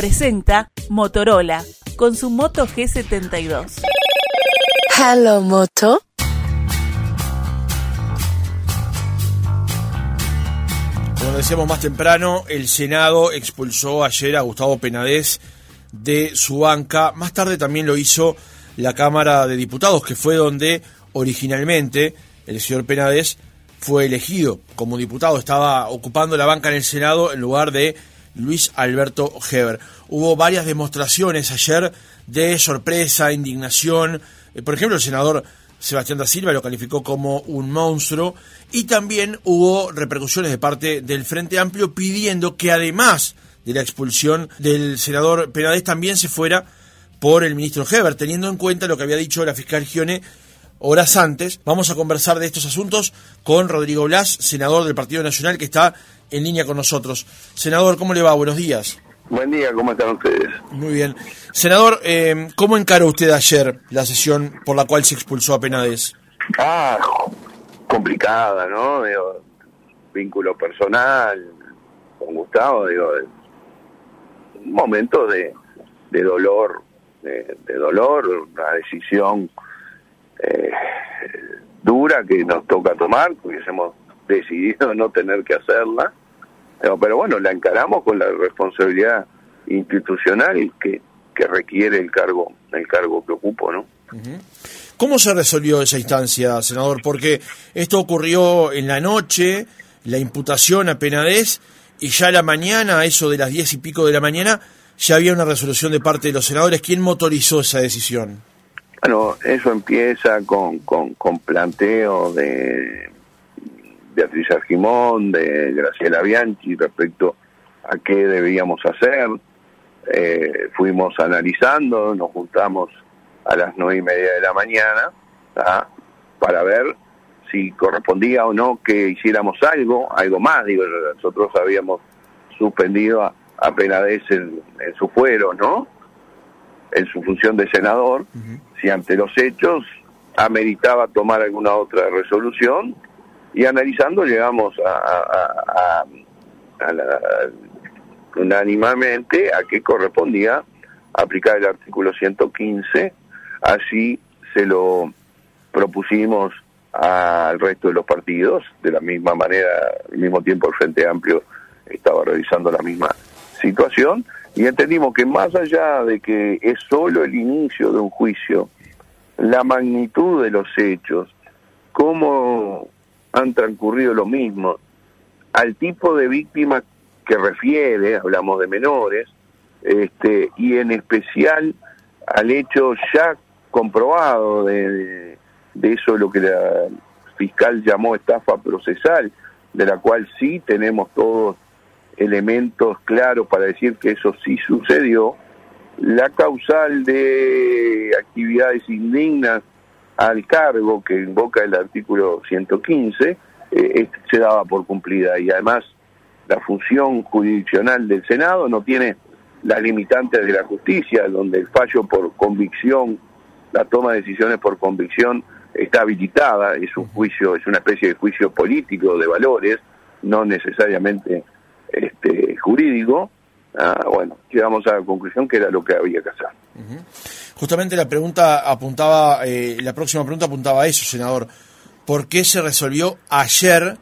presenta Motorola con su Moto G72. Hello, Moto. Como decíamos más temprano, el Senado expulsó ayer a Gustavo Penadez de su banca. Más tarde también lo hizo la Cámara de Diputados, que fue donde originalmente el señor Penadez fue elegido como diputado. Estaba ocupando la banca en el Senado en lugar de Luis Alberto Heber. Hubo varias demostraciones ayer de sorpresa, indignación. Eh, por ejemplo, el senador Sebastián da Silva lo calificó como un monstruo y también hubo repercusiones de parte del Frente Amplio pidiendo que además de la expulsión del senador Penades también se fuera por el ministro Heber, teniendo en cuenta lo que había dicho la fiscal Gione horas antes. Vamos a conversar de estos asuntos con Rodrigo Blas, senador del Partido Nacional, que está en línea con nosotros. Senador, ¿cómo le va? Buenos días. Buen día, ¿cómo están ustedes? Muy bien. Senador, eh, ¿cómo encaró usted ayer la sesión por la cual se expulsó a Penades? Ah, complicada, ¿no? Digo, vínculo personal con Gustavo, digo, un momento de, de dolor, de, de, dolor, una decisión eh, dura que nos toca tomar, porque hemos decidido no tener que hacerla pero bueno, la encaramos con la responsabilidad institucional que, que requiere el cargo, el cargo que ocupo, ¿no? ¿Cómo se resolvió esa instancia, senador? Porque esto ocurrió en la noche, la imputación a Penades, y ya a la mañana, a eso de las diez y pico de la mañana, ya había una resolución de parte de los senadores. ¿Quién motorizó esa decisión? Bueno, eso empieza con, con, con planteo de Beatriz Argimón, de Graciela Bianchi respecto a qué debíamos hacer. Eh, fuimos analizando, nos juntamos a las nueve y media de la mañana para ver si correspondía o no que hiciéramos algo, algo más. Digo, nosotros habíamos suspendido a, a Penades en, su fuero, ¿no? En su función de senador. Si ante los hechos ameritaba tomar alguna otra resolución, y analizando llegamos a, a, a, la, unánimamente a que correspondía aplicar el artículo 115, así se lo propusimos al resto de los partidos, de la misma manera, al mismo tiempo el Frente Amplio estaba revisando la misma situación, y entendimos que más allá de que es solo el inicio de un juicio, la magnitud de los hechos, cómo han transcurrido lo mismo. Al tipo de víctima que refiere, hablamos de menores, este, y en especial al hecho ya comprobado de, de eso lo que la fiscal llamó estafa procesal, de la cual sí tenemos todos elementos claros para decir que eso sí sucedió, la causal de actividades indignas al cargo que invoca el artículo 115 eh, se daba por cumplida y además la función jurisdiccional del Senado no tiene las limitantes de la justicia, donde el fallo por convicción, la toma de decisiones por convicción está habilitada, es un juicio, es una especie de juicio político de valores, no necesariamente este, jurídico. Ah, bueno, llegamos a la conclusión que era lo que había que hacer. Justamente la pregunta apuntaba, eh, la próxima pregunta apuntaba a eso, senador. ¿Por qué se resolvió ayer,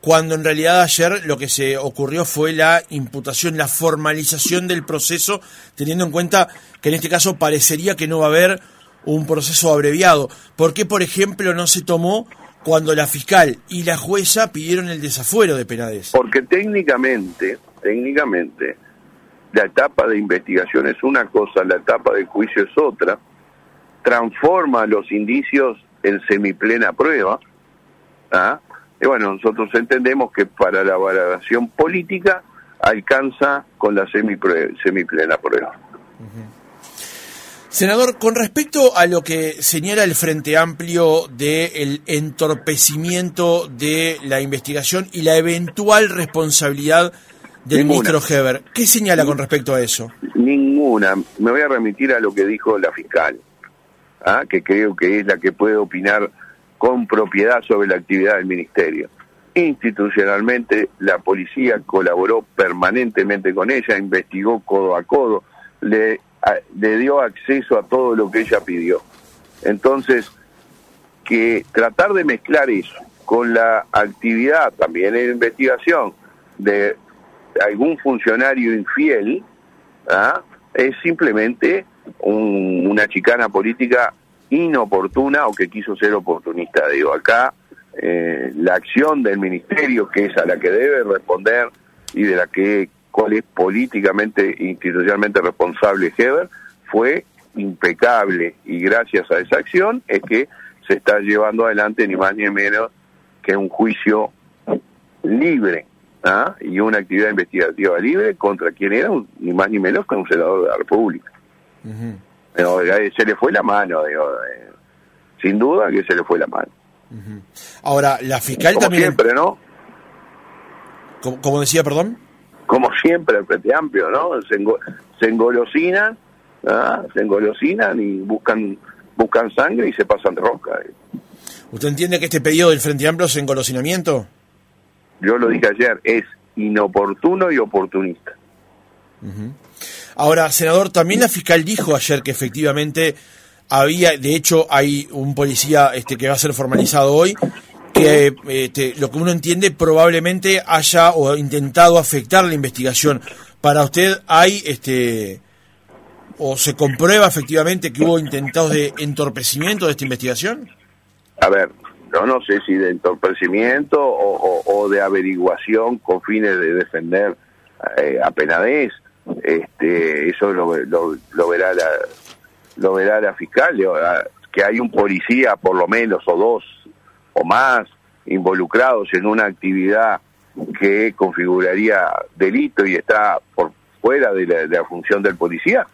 cuando en realidad ayer lo que se ocurrió fue la imputación, la formalización del proceso, teniendo en cuenta que en este caso parecería que no va a haber un proceso abreviado? ¿Por qué, por ejemplo, no se tomó cuando la fiscal y la jueza pidieron el desafuero de Penades? Porque técnicamente, técnicamente, la etapa de investigación es una cosa, la etapa de juicio es otra, transforma los indicios en semiplena prueba, ¿ah? y bueno, nosotros entendemos que para la valoración política alcanza con la semiplena prueba. Senador, con respecto a lo que señala el Frente Amplio del entorpecimiento de la investigación y la eventual responsabilidad del ministro Heber. ¿Qué señala con respecto a eso? Ninguna. Me voy a remitir a lo que dijo la fiscal, ¿ah? que creo que es la que puede opinar con propiedad sobre la actividad del ministerio. institucionalmente la policía colaboró permanentemente con ella, investigó codo a codo, le, le dio acceso a todo lo que ella pidió. Entonces, que tratar de mezclar eso con la actividad también en investigación de algún funcionario infiel, ¿ah? es simplemente una chicana política inoportuna o que quiso ser oportunista. Digo, acá eh, la acción del ministerio, que es a la que debe responder y de la que cuál es políticamente institucionalmente responsable Heber, fue impecable y gracias a esa acción es que se está llevando adelante ni más ni menos que un juicio libre ¿ah? y una actividad investigativa libre contra quien era ni más ni menos que un senador de la República. Eh, se le fue la mano, digo, eh, sin duda que se le fue la mano. Ahora, la fiscal como también... siempre, ¿no? Como, decía, perdón. Como siempre, el Frente Amplio, ¿no? Se, se engolosinan, ¿ah? se engolosinan y buscan buscan sangre y se pasan de rosca. ¿Usted entiende que este pedido del Frente Amplio es engolosinamiento? Yo lo dije ayer, es inoportuno y oportunista. Ahora, senador, también la fiscal dijo ayer que efectivamente había, de hecho, hay un policía este, que va a ser formalizado hoy, que este, lo que uno entiende probablemente haya o intentado afectar la investigación. Para usted hay, este, o se comprueba efectivamente que hubo intentados de entorpecimiento de esta investigación. A ver, no sé si de entorpecimiento o, de averiguación con fines de defender eh, a Penadez. Este, eso lo, lo verá la lo verá la fiscal, que hay un policía por lo menos o dos o más involucrados en una actividad que configuraría delito y está por fuera de la, función del policía,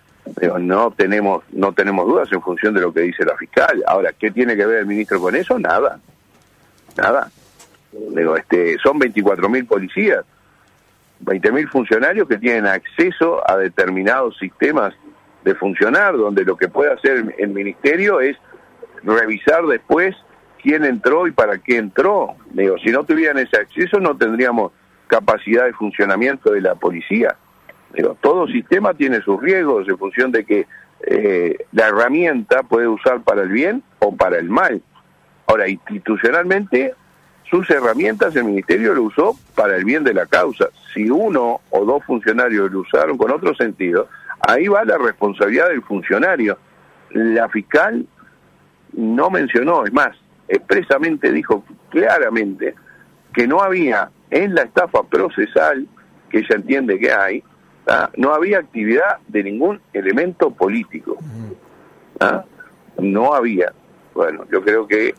no tenemos no tenemos dudas en función de lo que dice la fiscal. Ahora, ¿qué tiene que ver el ministro con eso? Nada, nada. Digo, este, son 24.000 policías, 20.000 funcionarios que tienen acceso a determinados sistemas de funcionar, donde lo que puede hacer el ministerio es revisar después quién entró y para qué entró. Digo, si no tuvieran ese acceso no tendríamos capacidad de funcionamiento de la policía. Digo, todo sistema tiene sus riesgos en función de que eh, la herramienta puede usar para el bien o para el mal. Ahora, institucionalmente, sus herramientas el ministerio lo usó para el bien de la causa. Si uno o dos funcionarios lo usaron con otro sentido, Ahí va la responsabilidad del funcionario. La fiscal no mencionó, es más, expresamente dijo claramente que no había en la estafa procesal, que ella entiende que hay, ¿ah? no había actividad de ningún elemento político. ¿ah? No había. Bueno, yo creo que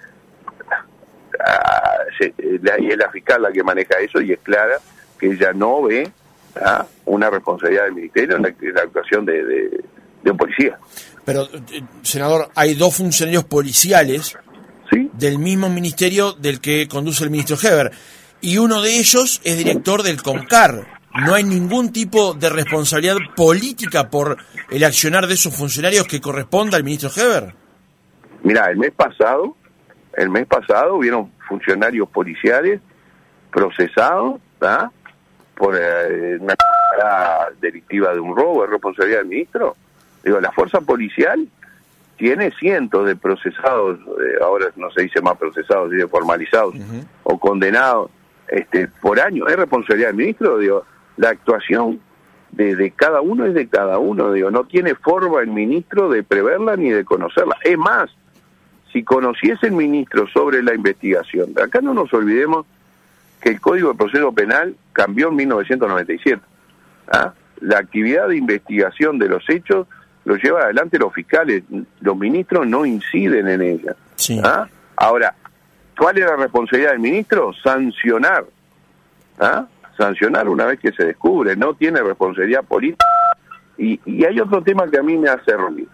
ah, es la fiscal la que maneja eso y es clara que ella no ve una responsabilidad del ministerio en la, actuación de, un policía. Pero, eh, senador, hay dos funcionarios policiales del mismo ministerio del que conduce el ministro Heber, y uno de ellos es director del CONCAR. ¿No hay ningún tipo de responsabilidad política por el accionar de esos funcionarios que corresponda al ministro Heber? Mira, el mes pasado, el mes pasado hubieron funcionarios policiales procesados, por eh, una delictiva de un robo, es responsabilidad del ministro. Digo, la fuerza policial tiene cientos de procesados, eh, ahora no se dice más procesados, dice formalizados o condenados este, por año. ¿Es responsabilidad del ministro? Digo, la actuación de, de, cada uno es de cada uno. Digo, no tiene forma el ministro de preverla ni de conocerla. Es más, si conociese el ministro sobre la investigación, acá no nos olvidemos que el Código de Proceso Penal cambió en 1997. ¿ah? La actividad de investigación de los hechos lo lleva adelante los fiscales, los ministros no inciden en ella. ¿ah? Ahora, ¿cuál es la responsabilidad del ministro? Sancionar. ¿ah? Sancionar una vez que se descubre, no tiene responsabilidad política. Y, y hay otro tema que a mí me hace ruido.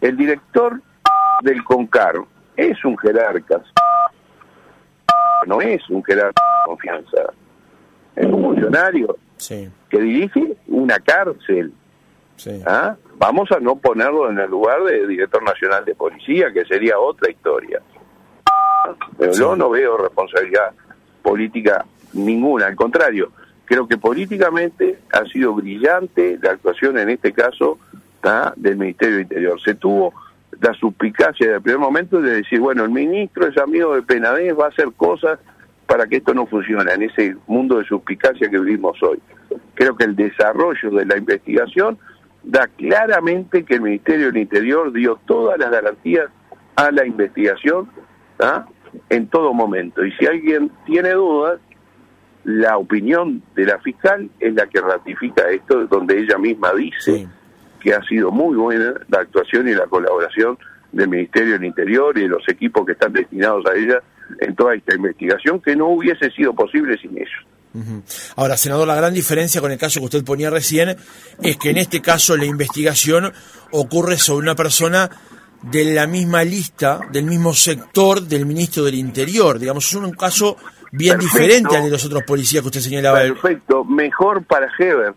El director del CONCAR es un jerarca, no es un jerarca de confianza, es un funcionario que dirige una cárcel. ¿Ah? Vamos a no ponerlo en el lugar de director nacional de policía, que sería otra historia. Pero yo no veo responsabilidad política ninguna, al contrario, creo que políticamente ha sido brillante la actuación en este caso del Ministerio del Interior. Se tuvo la suspicacia del primer momento de decir, bueno, el ministro es amigo de Penadez, va a hacer cosas para que esto no funcione en ese mundo de suspicacia que vivimos hoy. Creo que el desarrollo de la investigación da claramente que el Ministerio del Interior dio todas las garantías a la investigación en todo momento. Y si alguien tiene dudas, la opinión de la fiscal es la que ratifica esto, donde ella misma dice que ha sido muy buena la actuación y la colaboración del Ministerio del Interior y de los equipos que están destinados a ella en toda esta investigación, que no hubiese sido posible sin ellos. Ahora, senador, la gran diferencia con el caso que usted ponía recién es que en este caso la investigación ocurre sobre una persona de la misma lista, del mismo sector del ministro del Interior. Digamos, es un caso bien diferente al de los otros policías que usted señalaba. Perfecto, mejor para Heber.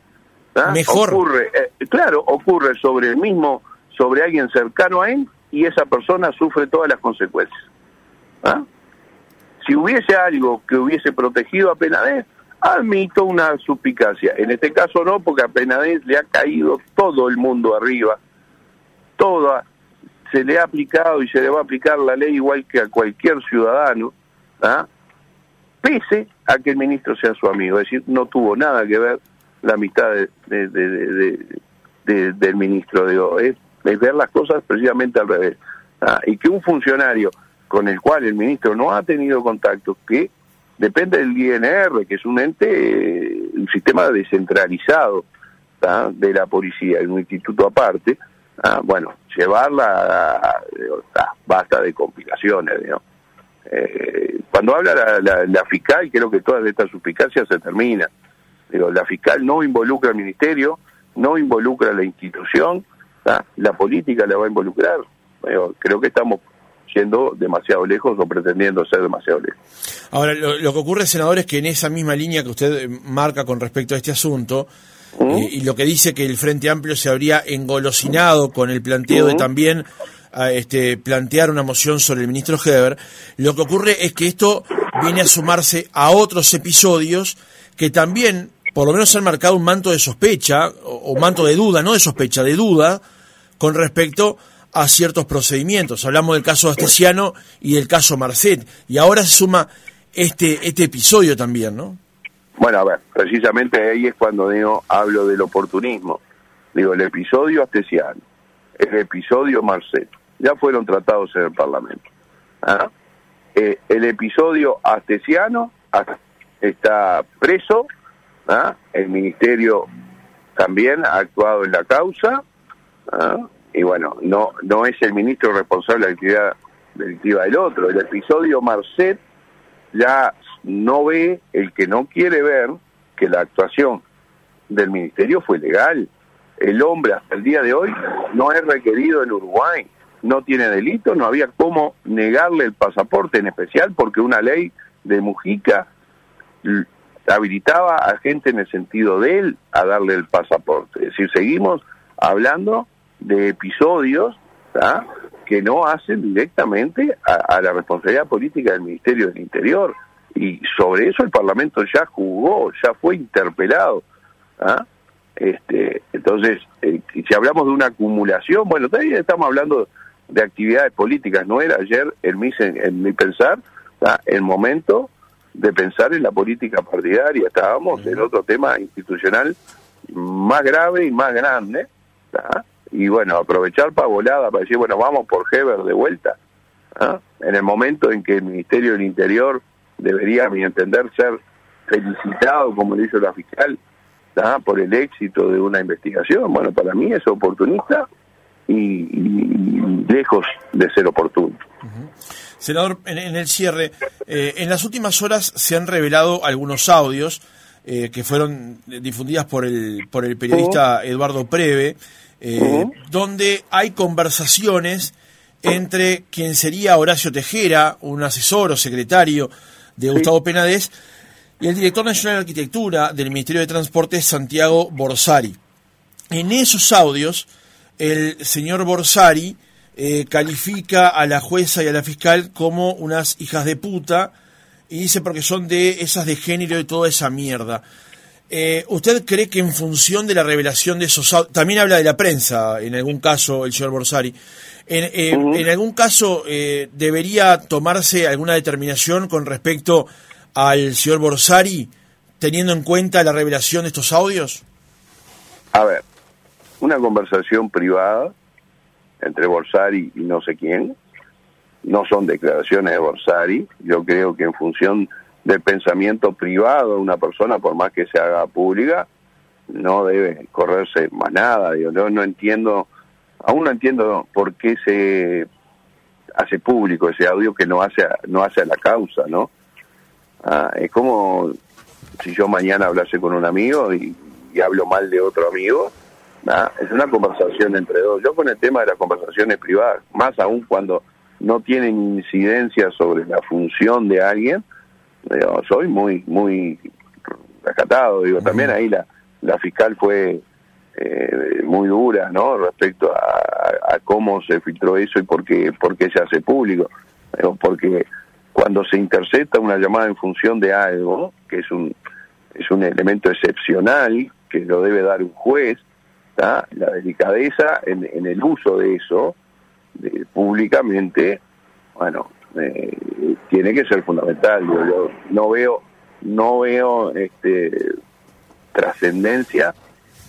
¿ah? Mejor. Ocurre, eh, claro, ocurre sobre el mismo, sobre alguien cercano a él y esa persona sufre todas las consecuencias. ¿ah? Si hubiese algo que hubiese protegido a Penadez, admito una suspicacia. En este caso no, porque a Penadez le ha caído todo el mundo arriba. Toda, se le ha aplicado y se le va a aplicar la ley igual que a cualquier ciudadano. ¿ah? Pese a que el ministro sea su amigo. Es decir, no tuvo nada que ver la amistad del ministro. Digo, es, es, ver las cosas precisamente al revés. Ah, y que un funcionario con el cual el ministro no ha tenido contacto, que depende del INR, que es un ente, un sistema descentralizado de la policía, un instituto aparte, ah, bueno, llevarla, basta de complicaciones, ¿no? Eh, cuando habla la, fiscal, creo que todas estas suspicacias se terminan. Pero la fiscal no involucra al ministerio, no involucra a la institución, la política la va a involucrar. creo que estamos yendo demasiado lejos o pretendiendo ser demasiado lejos. Ahora, lo, que ocurre, senador, es que en esa misma línea que usted marca con respecto a este asunto, eh, y lo que dice que el Frente Amplio se habría engolosinado con el planteo de también a este, plantear una moción sobre el ministro Heber, lo que ocurre es que esto viene a sumarse a otros episodios que también, por lo menos han marcado un manto de sospecha, o, manto de duda, no de sospecha, de duda, con respecto a ciertos procedimientos. Hablamos del caso Astesiano y del caso Marcet, y ahora se suma este, este episodio también, ¿no? Bueno, a ver, precisamente ahí es cuando digo, hablo del oportunismo. Digo, el episodio Astesiano, el episodio Marcet, ya fueron tratados en el Parlamento. ¿ah? Eh, el episodio astesiano está preso, ¿ah? el Ministerio también ha actuado en la causa, ¿ah? y bueno, no, no es el ministro responsable de la actividad delictiva del otro. El episodio Marcet ya no ve, el que no quiere ver, que la actuación del ministerio fue legal. El hombre hasta el día de hoy no es requerido en Uruguay no tiene delito, no había cómo negarle el pasaporte en especial porque una ley de Mujica habilitaba a gente en el sentido de él a darle el pasaporte. Es decir, seguimos hablando de episodios que no hacen directamente a, la responsabilidad política del Ministerio del Interior. Y sobre eso el Parlamento ya jugó, ya fue interpelado. Este, entonces, eh, si hablamos de una acumulación, bueno, todavía estamos hablando de actividades políticas. No era ayer, en mi, en mi pensar, el momento de pensar en la política partidaria. Estábamos en otro tema institucional más grave y más grande. Y bueno, aprovechar para volada, para decir, bueno, vamos por Heber de vuelta. En el momento en que el Ministerio del Interior debería, a mi entender, ser felicitado, como le hizo la fiscal, por el éxito de una investigación. Bueno, para mí es oportunista y, lejos de ser oportuno. Senador, en, el cierre, eh, en las últimas horas se han revelado algunos audios eh, que fueron difundidas por el, por el periodista Eduardo Preve, eh, donde hay conversaciones entre quien sería Horacio Tejera, un asesor o secretario de Gustavo Penades, y el director nacional de arquitectura del Ministerio de Transporte, Santiago Borsari. En esos audios el señor Borsari eh, califica a la jueza y a la fiscal como unas hijas de puta y dice porque son de esas de género y toda esa mierda. Eh, ¿Usted cree que en función de la revelación de esos audios, también habla de la prensa, en algún caso, el señor Borsari, en, eh, en algún caso eh, debería tomarse alguna determinación con respecto al señor Borsari, teniendo en cuenta la revelación de estos audios? A ver, una conversación privada entre Borsari y no sé quién, no son declaraciones de Borsari, yo creo que en función del pensamiento privado de una persona, por más que se haga pública, no debe correrse más nada. Yo no, entiendo, aún no entiendo por qué se hace público ese audio que no hace, no hace a la causa, ¿no? Ah, es como si yo mañana hablase con un amigo y, hablo mal de otro amigo, es una conversación entre dos. Yo con el tema de las conversaciones privadas, más aún cuando no tienen incidencia sobre la función de alguien, soy muy muy rescatado. Digo, también ahí la, la fiscal fue eh, muy dura, ¿no? Respecto a, cómo se filtró eso y por qué, por qué se hace público. porque cuando se intercepta una llamada en función de algo, que es un, es un elemento excepcional, que lo debe dar un juez, la delicadeza en, en, el uso de eso públicamente, bueno, eh, tiene que ser fundamental. Yo, no veo, no veo este, trascendencia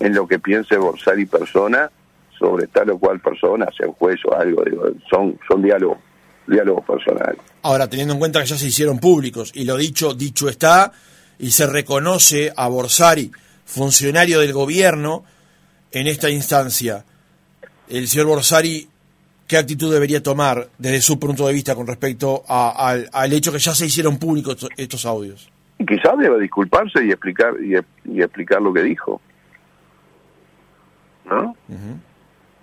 en lo que piense Borsari persona sobre tal o cual persona, sea un juez o algo. Digo, son, son diálogos, diálogos personales. Ahora, teniendo en cuenta que ya se hicieron públicos y lo dicho, dicho está, y se reconoce a Borsari, funcionario del gobierno, en esta instancia, el señor Borsari qué actitud debería tomar desde su punto de vista con respecto al, hecho que ya se hicieron públicos estos, audios. Y quizás deba disculparse y explicar y, explicar lo que dijo. ¿No?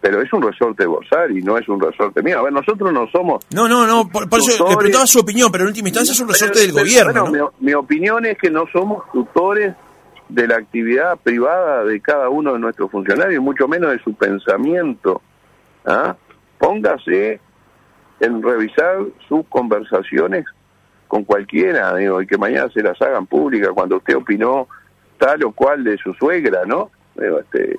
Pero es un resorte de y no es un resorte mío. A ver, nosotros no somos... No, no, no, por, eso le preguntaba su opinión, pero en última instancia es un resorte del gobierno. Bueno, mi, mi opinión es que no somos tutores de la actividad privada de cada uno de nuestros funcionarios, mucho menos de su pensamiento. ¿ah? póngase en revisar sus conversaciones con cualquiera, digo, y que mañana se las hagan públicas cuando usted opinó tal o cual de su suegra, ¿no? Digo, este,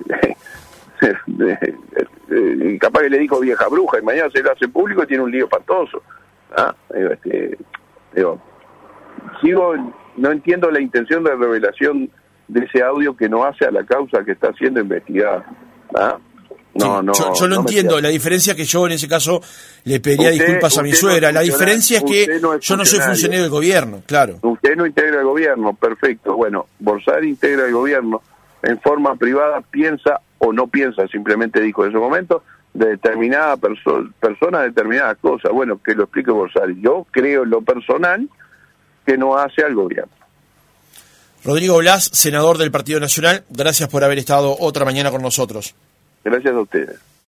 capaz que le dijo vieja bruja y mañana se lo hace público y tiene un lío pantoso. ¿ah? Digo, este, digo, sigo, no entiendo la intención de revelación de ese audio que no hace a la causa que está siendo investigada. ¿ah? No, no, yo, lo entiendo. La diferencia es que yo en ese caso le pediría disculpas a mi suegra. la diferencia es que yo no soy funcionario del gobierno, claro. Usted no integra el gobierno, perfecto. Bueno, Borsari integra el gobierno en forma privada, piensa o no piensa, simplemente dijo en ese momento, de determinada persona, determinadas cosas. Bueno, que lo explique Borsari. Yo creo en lo personal que no hace al gobierno. Rodrigo Blas, senador del Partido Nacional, gracias por haber estado otra mañana con nosotros. Gracias a ustedes.